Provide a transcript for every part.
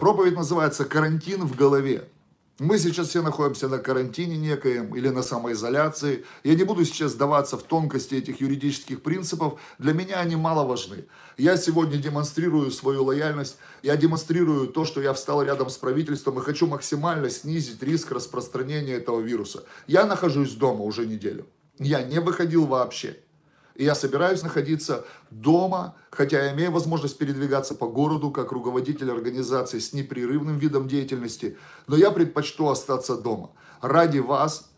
Проповедь называется «Карантин в голове». Мы сейчас все находимся на карантине некоем или на самоизоляции. Я не буду сейчас сдаваться в тонкости этих юридических принципов. Для меня они мало важны. Я сегодня демонстрирую свою лояльность. Я демонстрирую то, что я встал рядом с правительством и хочу максимально снизить риск распространения этого вируса. Я нахожусь дома уже неделю. Я не выходил вообще. И я собираюсь находиться дома, хотя я имею возможность передвигаться по городу как руководитель организации с непрерывным видом деятельности, но я предпочту остаться дома. Ради вас,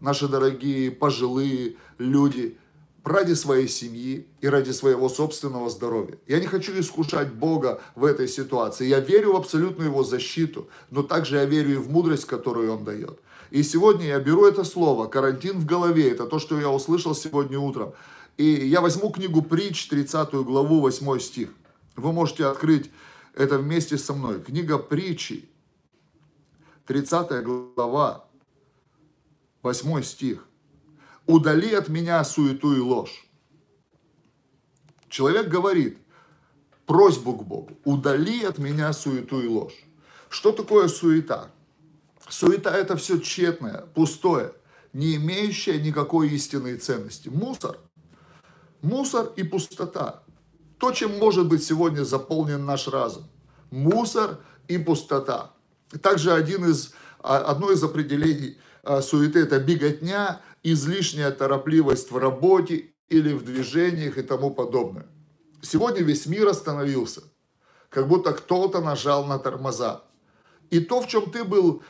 наши дорогие пожилые люди, ради своей семьи и ради своего собственного здоровья. Я не хочу искушать Бога в этой ситуации. Я верю в абсолютную Его защиту, но также я верю и в мудрость, которую Он дает. И сегодня я беру это слово, карантин в голове, это то, что я услышал сегодня утром. И я возьму книгу Притч, 30 главу, 8 стих. Вы можете открыть это вместе со мной. Книга Притчи, 30 глава, 8 стих. «Удали от меня суету и ложь». Человек говорит просьбу к Богу. «Удали от меня суету и ложь». Что такое суета? Суета – это все тщетное, пустое, не имеющее никакой истинной ценности. Мусор – Мусор и пустота. То, чем может быть сегодня заполнен наш разум. Мусор и пустота. Также один из, а, одно из определений а, суеты – это беготня, излишняя торопливость в работе или в движениях и тому подобное. Сегодня весь мир остановился, как будто кто-то нажал на тормоза. И то, в чем ты был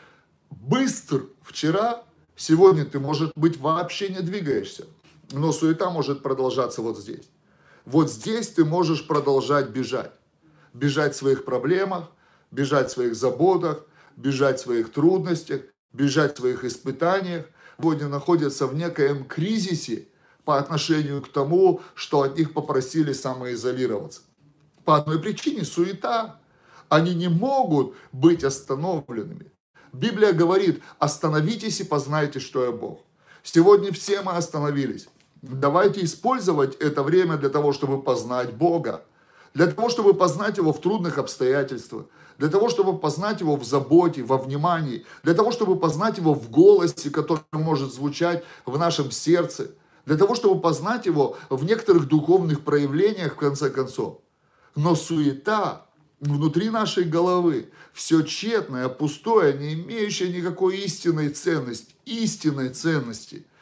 быстр вчера, сегодня ты, может быть, вообще не двигаешься. Но суета может продолжаться вот здесь. Вот здесь ты можешь продолжать бежать. Бежать в своих проблемах, бежать в своих заботах, бежать в своих трудностях, бежать в своих испытаниях. Сегодня находятся в некоем кризисе по отношению к тому, что от них попросили самоизолироваться. По одной причине – суета. Они не могут быть остановленными. Библия говорит, остановитесь и познайте, что я Бог. Сегодня все мы остановились. Давайте использовать это время для того, чтобы познать Бога. Для того, чтобы познать Его в трудных обстоятельствах. Для того, чтобы познать Его в заботе, во внимании. Для того, чтобы познать Его в голосе, который может звучать в нашем сердце. Для того, чтобы познать Его в некоторых духовных проявлениях, в конце концов. Но суета внутри нашей головы, все тщетное, пустое, не имеющее никакой истинной ценности, истинной ценности –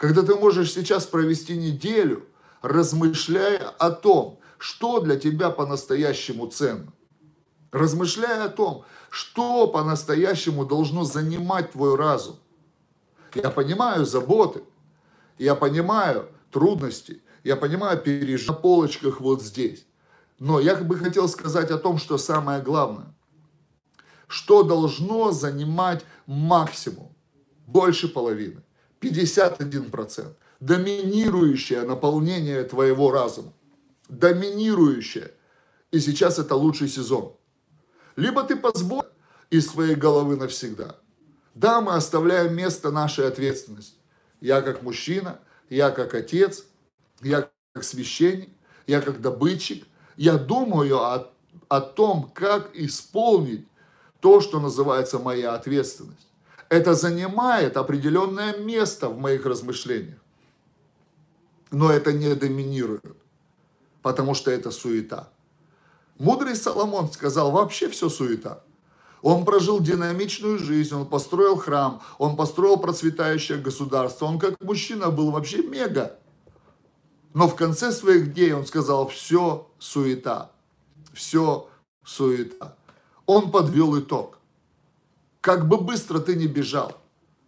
когда ты можешь сейчас провести неделю, размышляя о том, что для тебя по-настоящему ценно. Размышляя о том, что по-настоящему должно занимать твой разум. Я понимаю заботы, я понимаю трудности, я понимаю переживания на полочках вот здесь. Но я бы хотел сказать о том, что самое главное, что должно занимать максимум, больше половины. 51%. Доминирующее наполнение твоего разума. Доминирующее. И сейчас это лучший сезон. Либо ты позволь из своей головы навсегда. Да, мы оставляем место нашей ответственности. Я как мужчина, я как отец, я как священник, я как добытчик. Я думаю о, о том, как исполнить то, что называется моя ответственность это занимает определенное место в моих размышлениях. Но это не доминирует, потому что это суета. Мудрый Соломон сказал, вообще все суета. Он прожил динамичную жизнь, он построил храм, он построил процветающее государство. Он как мужчина был вообще мега. Но в конце своих дней он сказал, все суета, все суета. Он подвел итог. Как бы быстро ты не бежал,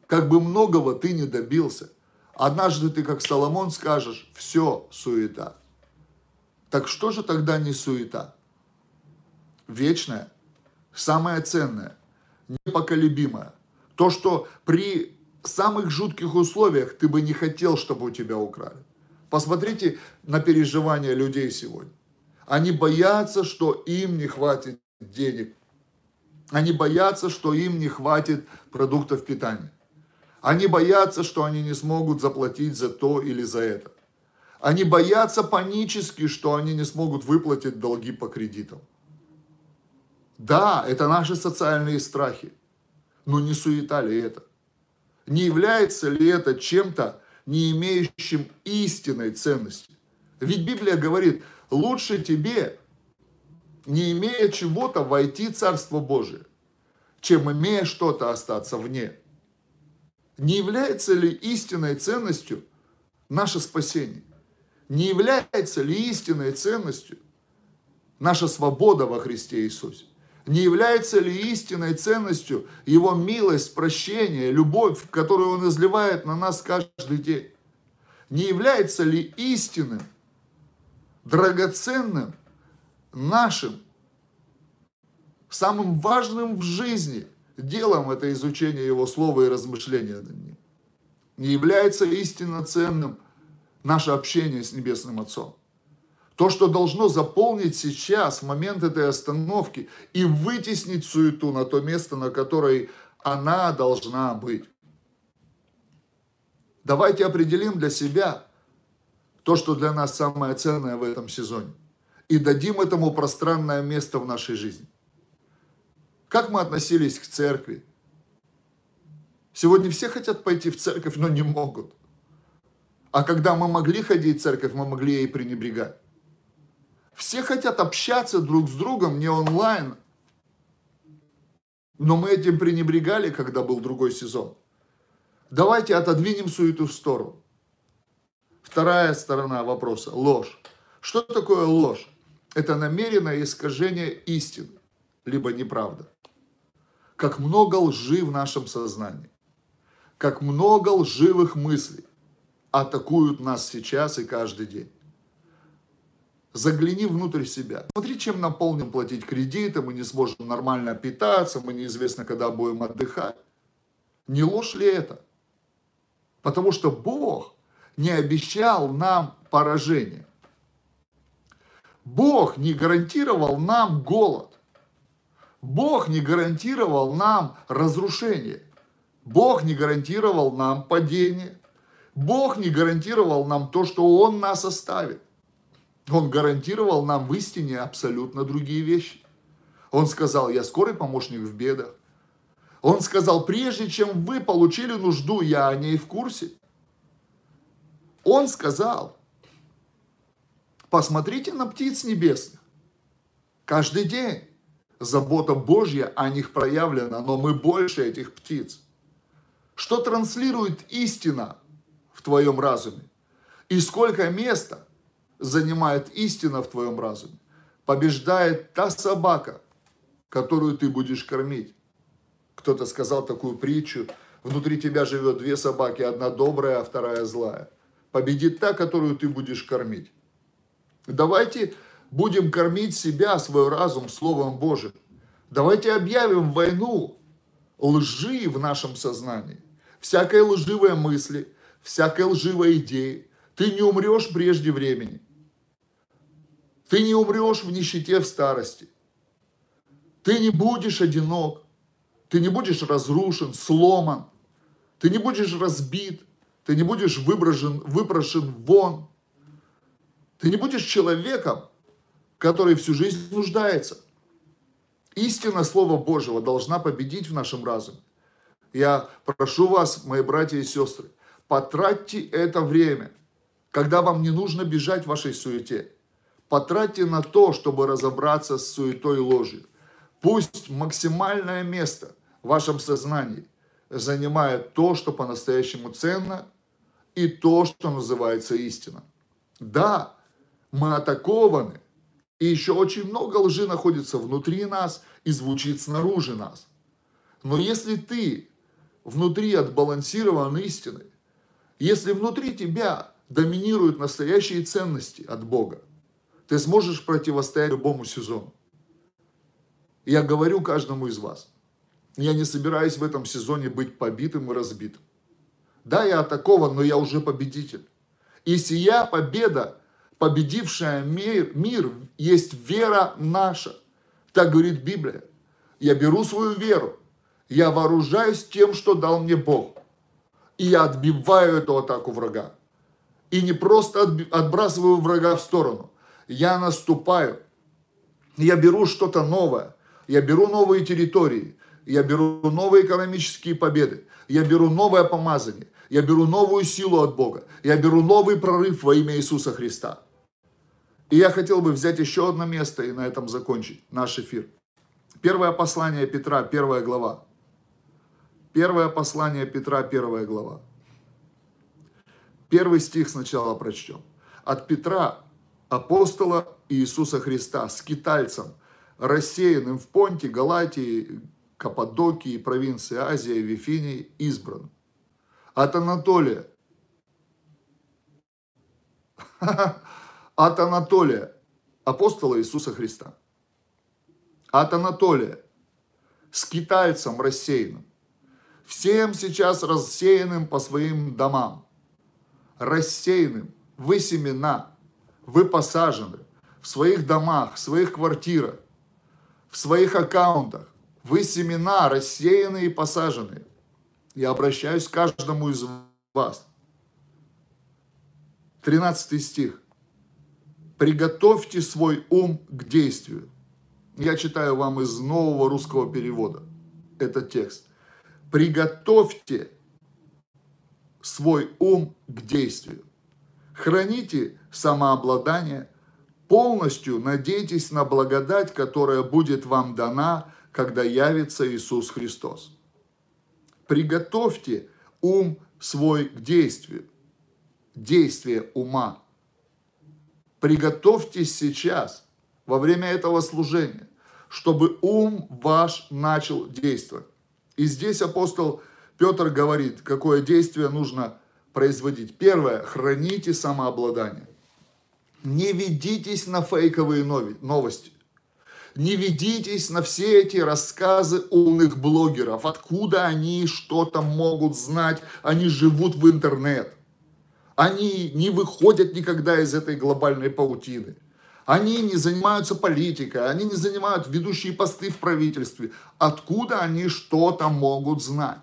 как бы многого ты не добился, однажды ты, как Соломон, скажешь, все суета. Так что же тогда не суета? Вечное, самое ценное, непоколебимое. То, что при самых жутких условиях ты бы не хотел, чтобы у тебя украли. Посмотрите на переживания людей сегодня. Они боятся, что им не хватит денег они боятся, что им не хватит продуктов питания. Они боятся, что они не смогут заплатить за то или за это. Они боятся панически, что они не смогут выплатить долги по кредитам. Да, это наши социальные страхи. Но не суета ли это? Не является ли это чем-то, не имеющим истинной ценности? Ведь Библия говорит, лучше тебе, не имея чего-то, войти в Царство Божие, чем имея что-то остаться вне. Не является ли истинной ценностью наше спасение? Не является ли истинной ценностью наша свобода во Христе Иисусе? Не является ли истинной ценностью Его милость, прощение, любовь, которую Он изливает на нас каждый день? Не является ли истинным, драгоценным, нашим, самым важным в жизни делом это изучение Его Слова и размышления над ним? Не является истинно ценным наше общение с Небесным Отцом? То, что должно заполнить сейчас момент этой остановки и вытеснить суету на то место, на которой она должна быть. Давайте определим для себя то, что для нас самое ценное в этом сезоне. И дадим этому пространное место в нашей жизни. Как мы относились к церкви? Сегодня все хотят пойти в церковь, но не могут. А когда мы могли ходить в церковь, мы могли ей пренебрегать. Все хотят общаться друг с другом не онлайн. Но мы этим пренебрегали, когда был другой сезон. Давайте отодвинем суету в сторону. Вторая сторона вопроса – ложь. Что такое ложь? Это намеренное искажение истины, либо неправда. Как много лжи в нашем сознании, как много лживых мыслей атакуют нас сейчас и каждый день. Загляни внутрь себя. Смотри, чем наполним платить кредиты, мы не сможем нормально питаться, мы неизвестно, когда будем отдыхать. Не ложь ли это? Потому что Бог не обещал нам поражение. Бог не гарантировал нам голод. Бог не гарантировал нам разрушение. Бог не гарантировал нам падение. Бог не гарантировал нам то, что Он нас оставит. Он гарантировал нам в истине абсолютно другие вещи. Он сказал, я скорый помощник в бедах. Он сказал, прежде чем вы получили нужду, я о ней в курсе. Он сказал, посмотрите на птиц небесных. Каждый день забота Божья о них проявлена, но мы больше этих птиц. Что транслирует истина в твоем разуме? И сколько места занимает истина в твоем разуме, побеждает та собака, которую ты будешь кормить. Кто-то сказал такую притчу, внутри тебя живет две собаки, одна добрая, а вторая злая. Победит та, которую ты будешь кормить. Давайте будем кормить себя, свой разум Словом Божьим. Давайте объявим войну лжи в нашем сознании. Всякой лживой мысли, всякой лживой идеи. Ты не умрешь прежде времени. Ты не умрешь в нищете в старости. Ты не будешь одинок. Ты не будешь разрушен, сломан. Ты не будешь разбит. Ты не будешь выброшен, выброшен вон. Ты не будешь человеком, который всю жизнь нуждается. Истина Слова Божьего должна победить в нашем разуме. Я прошу вас, мои братья и сестры, потратьте это время, когда вам не нужно бежать в вашей суете. Потратьте на то, чтобы разобраться с суетой и ложью. Пусть максимальное место в вашем сознании занимает то, что по-настоящему ценно, и то, что называется истина. Да, мы атакованы, и еще очень много лжи находится внутри нас и звучит снаружи нас. Но если ты внутри отбалансирован истиной, если внутри тебя доминируют настоящие ценности от Бога, ты сможешь противостоять любому сезону. Я говорю каждому из вас, я не собираюсь в этом сезоне быть побитым и разбитым. Да, я атакован, но я уже победитель. И сия победа, победившая мир, мир, есть вера наша. Так говорит Библия. Я беру свою веру, я вооружаюсь тем, что дал мне Бог. И я отбиваю эту атаку врага. И не просто отбрасываю врага в сторону, я наступаю, я беру что-то новое, Я беру новые территории, я беру новые экономические победы, я беру новое помазание, я беру новую силу от Бога, я беру новый прорыв во имя Иисуса Христа. И я хотел бы взять еще одно место и на этом закончить наш эфир. Первое послание Петра, первая глава. Первое послание Петра, первая глава. Первый стих сначала прочтем. От Петра, апостола Иисуса Христа, скитальцам, рассеянным в Понте, Галатии, Каппадокии, провинции Азии, Вифинии, избран. От Анатолия. От Анатолия, апостола Иисуса Христа. От Анатолия, скитальцам рассеянным. Всем сейчас рассеянным по своим домам. Рассеянным. Вы семена. Вы посажены в своих домах, в своих квартирах, в своих аккаунтах. Вы семена, рассеянные и посаженные. Я обращаюсь к каждому из вас. 13 стих. Приготовьте свой ум к действию. Я читаю вам из нового русского перевода этот текст. Приготовьте свой ум к действию. Храните самообладание, полностью надейтесь на благодать, которая будет вам дана, когда явится Иисус Христос. Приготовьте ум свой к действию, действие ума. Приготовьтесь сейчас, во время этого служения, чтобы ум ваш начал действовать. И здесь апостол Петр говорит, какое действие нужно производить. Первое, храните самообладание. Не ведитесь на фейковые новости. Не ведитесь на все эти рассказы умных блогеров. Откуда они что-то могут знать? Они живут в интернет. Они не выходят никогда из этой глобальной паутины. Они не занимаются политикой, они не занимают ведущие посты в правительстве. Откуда они что-то могут знать?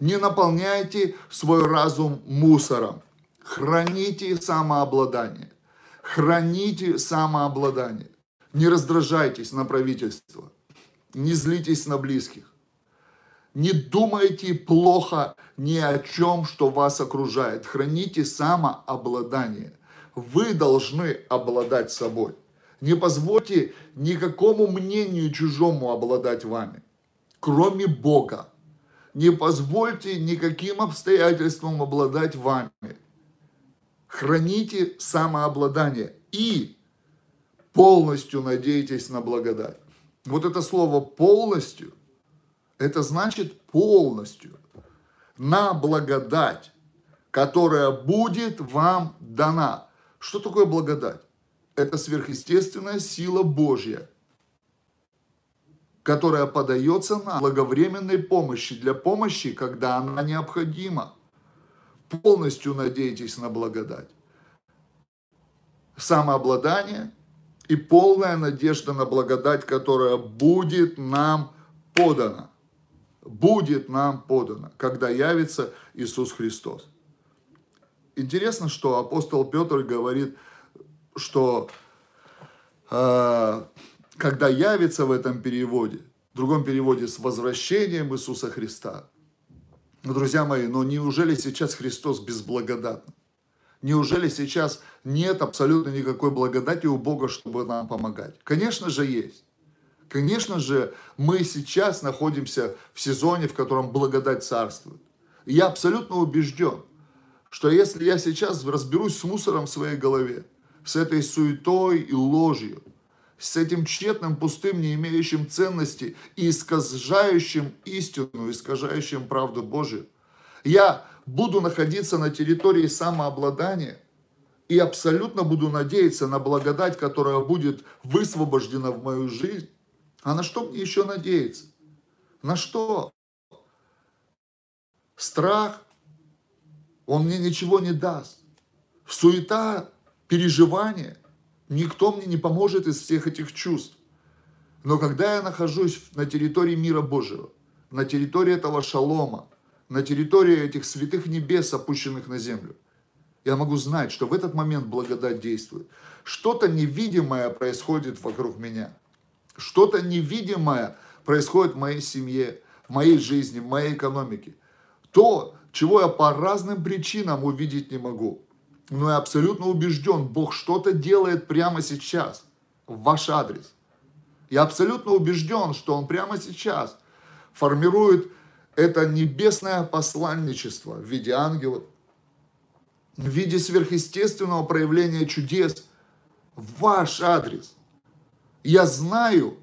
Не наполняйте свой разум мусором. Храните самообладание. Храните самообладание. Не раздражайтесь на правительство. Не злитесь на близких. Не думайте плохо ни о чем, что вас окружает. Храните самообладание. Вы должны обладать собой. Не позвольте никакому мнению чужому обладать вами, кроме Бога. Не позвольте никаким обстоятельствам обладать вами. Храните самообладание и полностью надейтесь на благодать. Вот это слово полностью, это значит полностью на благодать, которая будет вам дана. Что такое благодать? Это сверхъестественная сила Божья, которая подается на благовременной помощи, для помощи, когда она необходима. Полностью надейтесь на благодать. Самообладание и полная надежда на благодать, которая будет нам подана. Будет нам подана, когда явится Иисус Христос интересно, что апостол Петр говорит, что э, когда явится в этом переводе, в другом переводе с возвращением Иисуса Христа, ну, друзья мои, но неужели сейчас Христос безблагодатный? Неужели сейчас нет абсолютно никакой благодати у Бога, чтобы нам помогать? Конечно же есть. Конечно же, мы сейчас находимся в сезоне, в котором благодать царствует. И я абсолютно убежден, что если я сейчас разберусь с мусором в своей голове, с этой суетой и ложью, с этим тщетным, пустым, не имеющим ценности и искажающим истину, искажающим правду Божию, я буду находиться на территории самообладания и абсолютно буду надеяться на благодать, которая будет высвобождена в мою жизнь. А на что мне еще надеяться? На что? Страх, он мне ничего не даст. Суета, переживания, никто мне не поможет из всех этих чувств. Но когда я нахожусь на территории мира Божьего, на территории этого шалома, на территории этих святых небес, опущенных на землю, я могу знать, что в этот момент благодать действует. Что-то невидимое происходит вокруг меня. Что-то невидимое происходит в моей семье, в моей жизни, в моей экономике. То, чего я по разным причинам увидеть не могу. Но я абсолютно убежден, Бог что-то делает прямо сейчас в ваш адрес. Я абсолютно убежден, что Он прямо сейчас формирует это небесное посланничество в виде ангелов, в виде сверхъестественного проявления чудес в ваш адрес. Я знаю,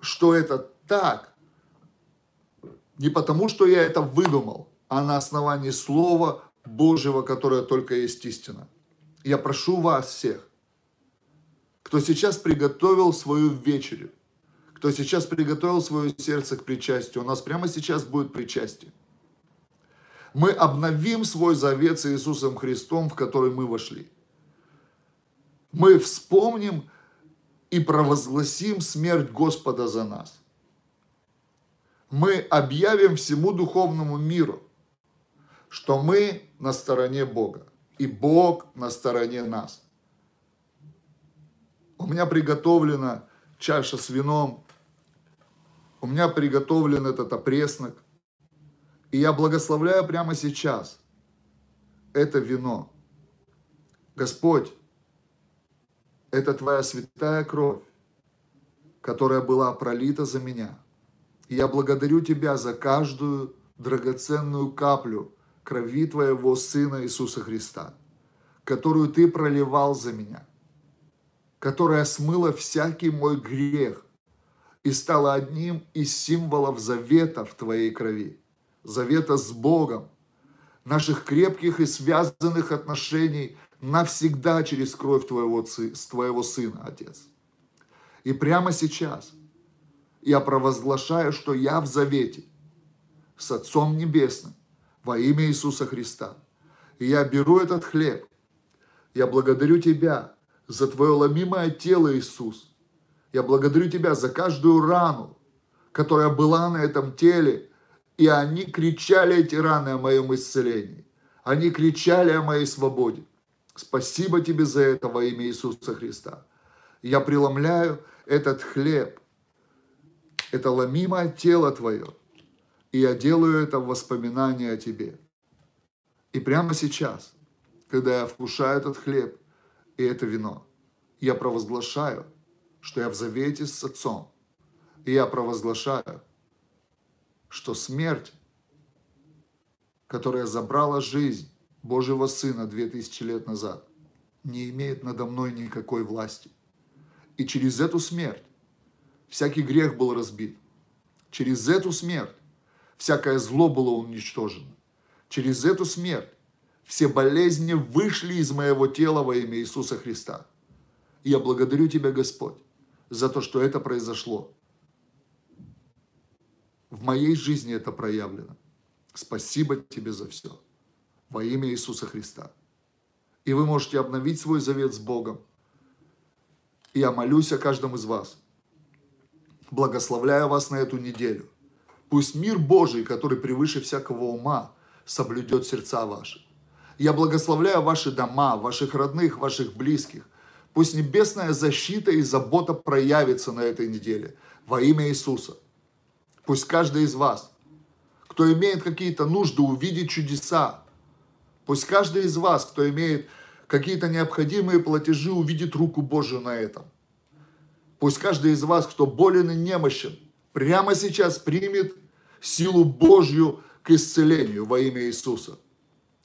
что это так, не потому, что я это выдумал, а на основании Слова Божьего, которое только есть истина. Я прошу вас всех, кто сейчас приготовил свою вечерю, кто сейчас приготовил свое сердце к причастию, у нас прямо сейчас будет причастие. Мы обновим свой завет с Иисусом Христом, в который мы вошли. Мы вспомним и провозгласим смерть Господа за нас. Мы объявим всему духовному миру, что мы на стороне Бога, и Бог на стороне нас. У меня приготовлена чаша с вином, у меня приготовлен этот опреснок, и я благословляю прямо сейчас это вино. Господь, это Твоя святая кровь, которая была пролита за меня. И я благодарю Тебя за каждую драгоценную каплю крови Твоего Сына Иисуса Христа, которую Ты проливал за меня, которая смыла всякий мой грех и стала одним из символов завета в Твоей крови, завета с Богом, наших крепких и связанных отношений навсегда через кровь Твоего, Твоего Сына, Отец. И прямо сейчас я провозглашаю, что я в завете с Отцом Небесным, во имя Иисуса Христа. И я беру этот хлеб. Я благодарю Тебя за Твое ломимое тело, Иисус. Я благодарю Тебя за каждую рану, которая была на этом теле. И они кричали, эти раны, о моем исцелении. Они кричали о моей свободе. Спасибо Тебе за это во имя Иисуса Христа. Я преломляю этот хлеб, это ломимое тело Твое – и я делаю это в воспоминании о тебе. И прямо сейчас, когда я вкушаю этот хлеб и это вино, я провозглашаю, что я в завете с Отцом. И я провозглашаю, что смерть, которая забрала жизнь Божьего Сына 2000 лет назад, не имеет надо мной никакой власти. И через эту смерть всякий грех был разбит. Через эту смерть всякое зло было уничтожено. Через эту смерть все болезни вышли из моего тела во имя Иисуса Христа. И я благодарю Тебя, Господь, за то, что это произошло. В моей жизни это проявлено. Спасибо Тебе за все. Во имя Иисуса Христа. И вы можете обновить свой завет с Богом. И я молюсь о каждом из вас. Благословляю вас на эту неделю. Пусть мир Божий, который превыше всякого ума, соблюдет сердца ваши. Я благословляю ваши дома, ваших родных, ваших близких. Пусть небесная защита и забота проявится на этой неделе во имя Иисуса. Пусть каждый из вас, кто имеет какие-то нужды увидеть чудеса, пусть каждый из вас, кто имеет какие-то необходимые платежи, увидит руку Божию на этом. Пусть каждый из вас, кто болен и немощен, прямо сейчас примет силу Божью к исцелению во имя Иисуса.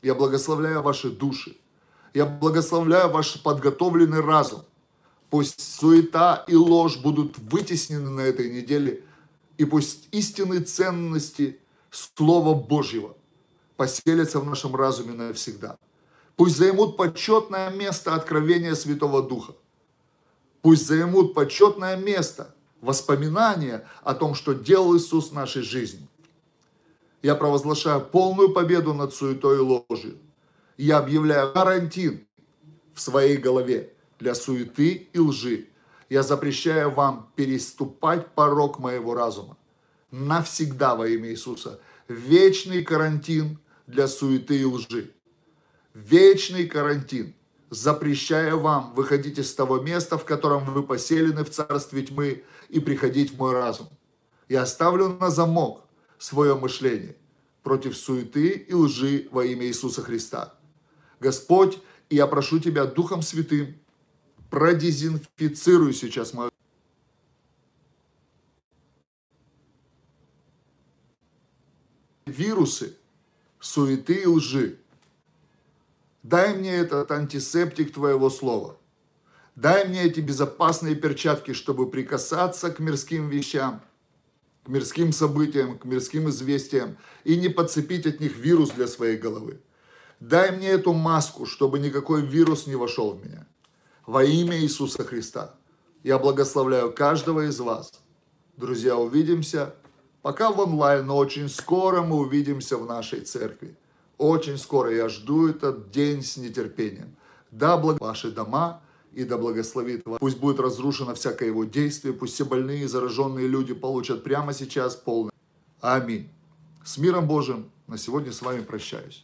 Я благословляю ваши души. Я благословляю ваш подготовленный разум. Пусть суета и ложь будут вытеснены на этой неделе. И пусть истинные ценности Слова Божьего поселятся в нашем разуме навсегда. Пусть займут почетное место откровения Святого Духа. Пусть займут почетное место воспоминания о том, что делал Иисус в нашей жизни. Я провозглашаю полную победу над суетой и ложью. Я объявляю карантин в своей голове для суеты и лжи. Я запрещаю вам переступать порог моего разума. Навсегда во имя Иисуса. Вечный карантин для суеты и лжи. Вечный карантин запрещая вам выходить из того места, в котором вы поселены в царстве тьмы, и приходить в мой разум. Я оставлю на замок свое мышление против суеты и лжи во имя Иисуса Христа. Господь, я прошу Тебя Духом Святым, продезинфицируй сейчас мое вирусы, суеты и лжи. Дай мне этот антисептик Твоего Слова. Дай мне эти безопасные перчатки, чтобы прикасаться к мирским вещам, к мирским событиям, к мирским известиям и не подцепить от них вирус для своей головы. Дай мне эту маску, чтобы никакой вирус не вошел в меня. Во имя Иисуса Христа. Я благословляю каждого из вас. Друзья, увидимся. Пока в онлайн, но очень скоро мы увидимся в нашей церкви. Очень скоро я жду этот день с нетерпением. Да благо ваши дома и да благословит вас. Пусть будет разрушено всякое его действие, пусть все больные и зараженные люди получат прямо сейчас полное. Аминь. С миром Божьим на сегодня с вами прощаюсь.